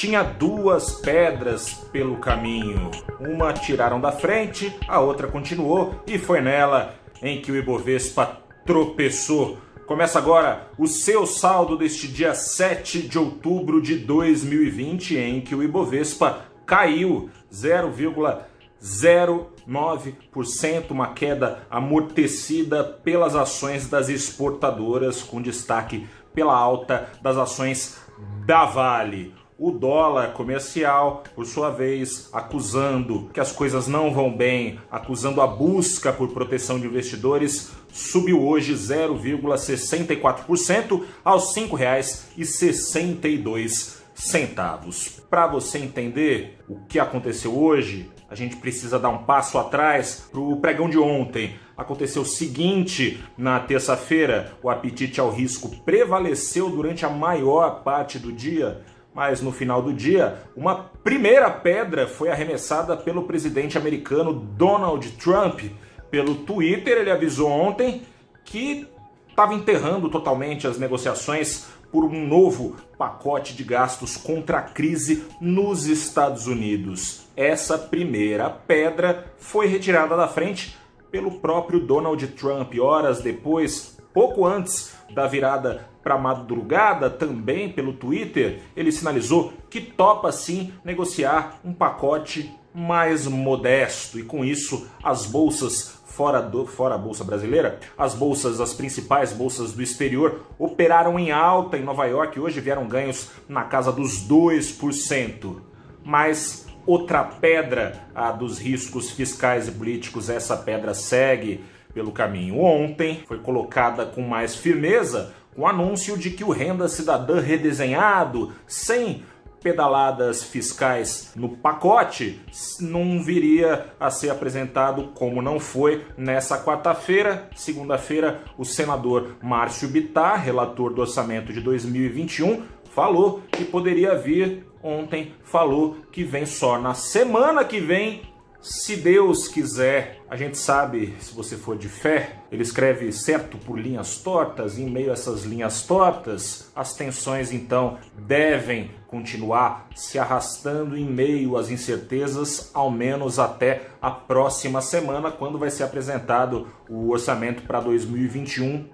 tinha duas pedras pelo caminho. Uma tiraram da frente, a outra continuou e foi nela em que o Ibovespa tropeçou. Começa agora o seu saldo deste dia 7 de outubro de 2020, em que o Ibovespa caiu 0,09%, uma queda amortecida pelas ações das exportadoras, com destaque pela alta das ações da Vale. O dólar comercial, por sua vez, acusando que as coisas não vão bem, acusando a busca por proteção de investidores, subiu hoje 0,64% aos R$ 5,62 centavos. Para você entender o que aconteceu hoje, a gente precisa dar um passo atrás para o pregão de ontem. Aconteceu o seguinte na terça-feira: o apetite ao risco prevaleceu durante a maior parte do dia mas no final do dia, uma primeira pedra foi arremessada pelo presidente americano Donald Trump. Pelo Twitter, ele avisou ontem que estava enterrando totalmente as negociações por um novo pacote de gastos contra a crise nos Estados Unidos. Essa primeira pedra foi retirada da frente pelo próprio Donald Trump horas depois, pouco antes da virada para madrugada, também pelo Twitter, ele sinalizou que topa sim negociar um pacote mais modesto. E com isso as bolsas fora do fora a bolsa brasileira, as bolsas, as principais bolsas do exterior operaram em alta em Nova York. E hoje vieram ganhos na casa dos 2%. Mas outra pedra a dos riscos fiscais e políticos, essa pedra segue pelo caminho. Ontem foi colocada com mais firmeza o anúncio de que o Renda Cidadã redesenhado, sem pedaladas fiscais no pacote, não viria a ser apresentado como não foi nessa quarta-feira. Segunda-feira, o senador Márcio Bittar, relator do orçamento de 2021, falou que poderia vir. Ontem falou que vem só na semana que vem se Deus quiser, a gente sabe, se você for de fé, ele escreve certo por linhas tortas, e em meio a essas linhas tortas, as tensões então devem continuar se arrastando em meio às incertezas, ao menos até a próxima semana, quando vai ser apresentado o orçamento para 2021,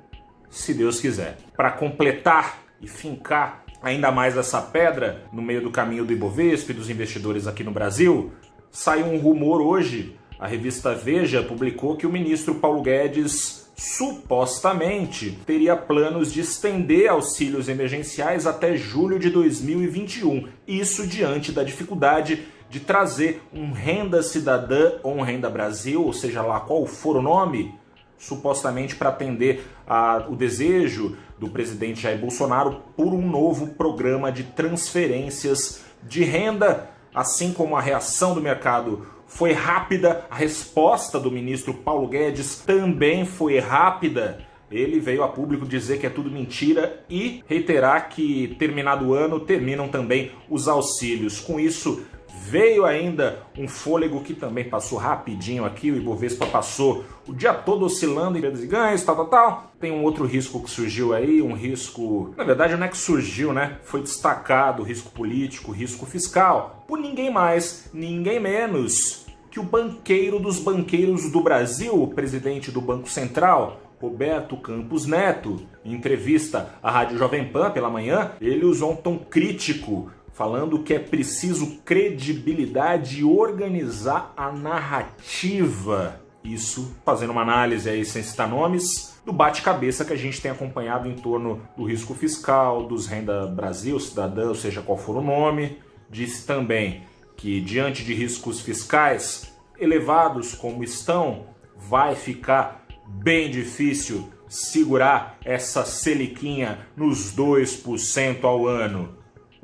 se Deus quiser. Para completar e fincar ainda mais essa pedra no meio do caminho do Ibovespa e dos investidores aqui no Brasil, Saiu um rumor hoje, a revista Veja publicou que o ministro Paulo Guedes supostamente teria planos de estender auxílios emergenciais até julho de 2021. Isso diante da dificuldade de trazer um renda cidadã ou um renda Brasil, ou seja lá qual for o nome, supostamente para atender a, o desejo do presidente Jair Bolsonaro por um novo programa de transferências de renda Assim como a reação do mercado foi rápida, a resposta do ministro Paulo Guedes também foi rápida. Ele veio a público dizer que é tudo mentira e reiterar que, terminado o ano, terminam também os auxílios. Com isso, Veio ainda um fôlego que também passou rapidinho aqui, o Ibovespa passou o dia todo oscilando em perdas e ganhos, tal, tal, tal. Tem um outro risco que surgiu aí, um risco, na verdade não é que surgiu, né? Foi destacado, risco político, risco fiscal, por ninguém mais, ninguém menos que o banqueiro dos banqueiros do Brasil, o presidente do Banco Central, Roberto Campos Neto, em entrevista à Rádio Jovem Pan pela manhã, ele usou um tom crítico falando que é preciso credibilidade e organizar a narrativa. Isso fazendo uma análise aí sem citar nomes do bate-cabeça que a gente tem acompanhado em torno do risco fiscal, dos renda Brasil, cidadão, seja qual for o nome. Disse também que diante de riscos fiscais elevados como estão, vai ficar bem difícil segurar essa seliquinha nos 2% ao ano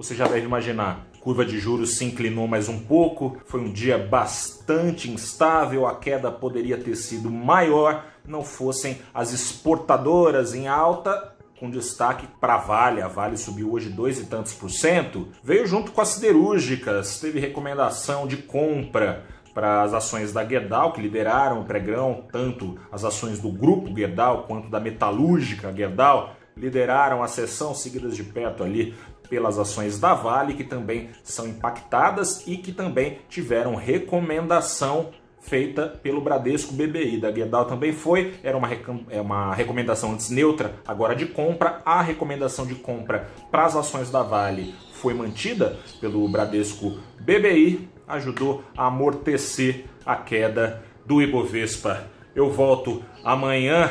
você já deve imaginar. Curva de juros se inclinou mais um pouco, foi um dia bastante instável, a queda poderia ter sido maior, não fossem as exportadoras em alta, com destaque para a Vale. A Vale subiu hoje dois e tantos por cento. Veio junto com as siderúrgicas, teve recomendação de compra para as ações da Gerdau, que lideraram o pregão, tanto as ações do grupo Gerdau quanto da metalúrgica Gerdau lideraram a sessão, seguidas de perto ali pelas ações da Vale, que também são impactadas e que também tiveram recomendação feita pelo Bradesco BBI. Da Guedal também foi, era uma, é uma recomendação antes neutra, agora de compra. A recomendação de compra para as ações da Vale foi mantida pelo Bradesco BBI, ajudou a amortecer a queda do Ibovespa. Eu volto amanhã,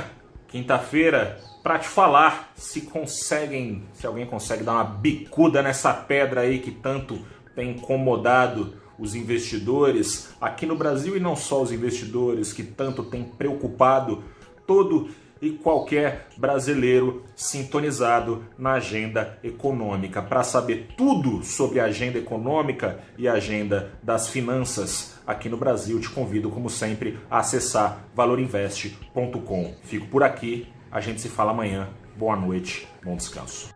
quinta-feira, para te falar se conseguem, se alguém consegue dar uma bicuda nessa pedra aí que tanto tem incomodado os investidores aqui no Brasil e não só os investidores que tanto tem preocupado todo e qualquer brasileiro sintonizado na agenda econômica. Para saber tudo sobre a agenda econômica e a agenda das finanças aqui no Brasil, te convido, como sempre, a acessar valorinvest.com. Fico por aqui, a gente se fala amanhã. Boa noite, bom descanso.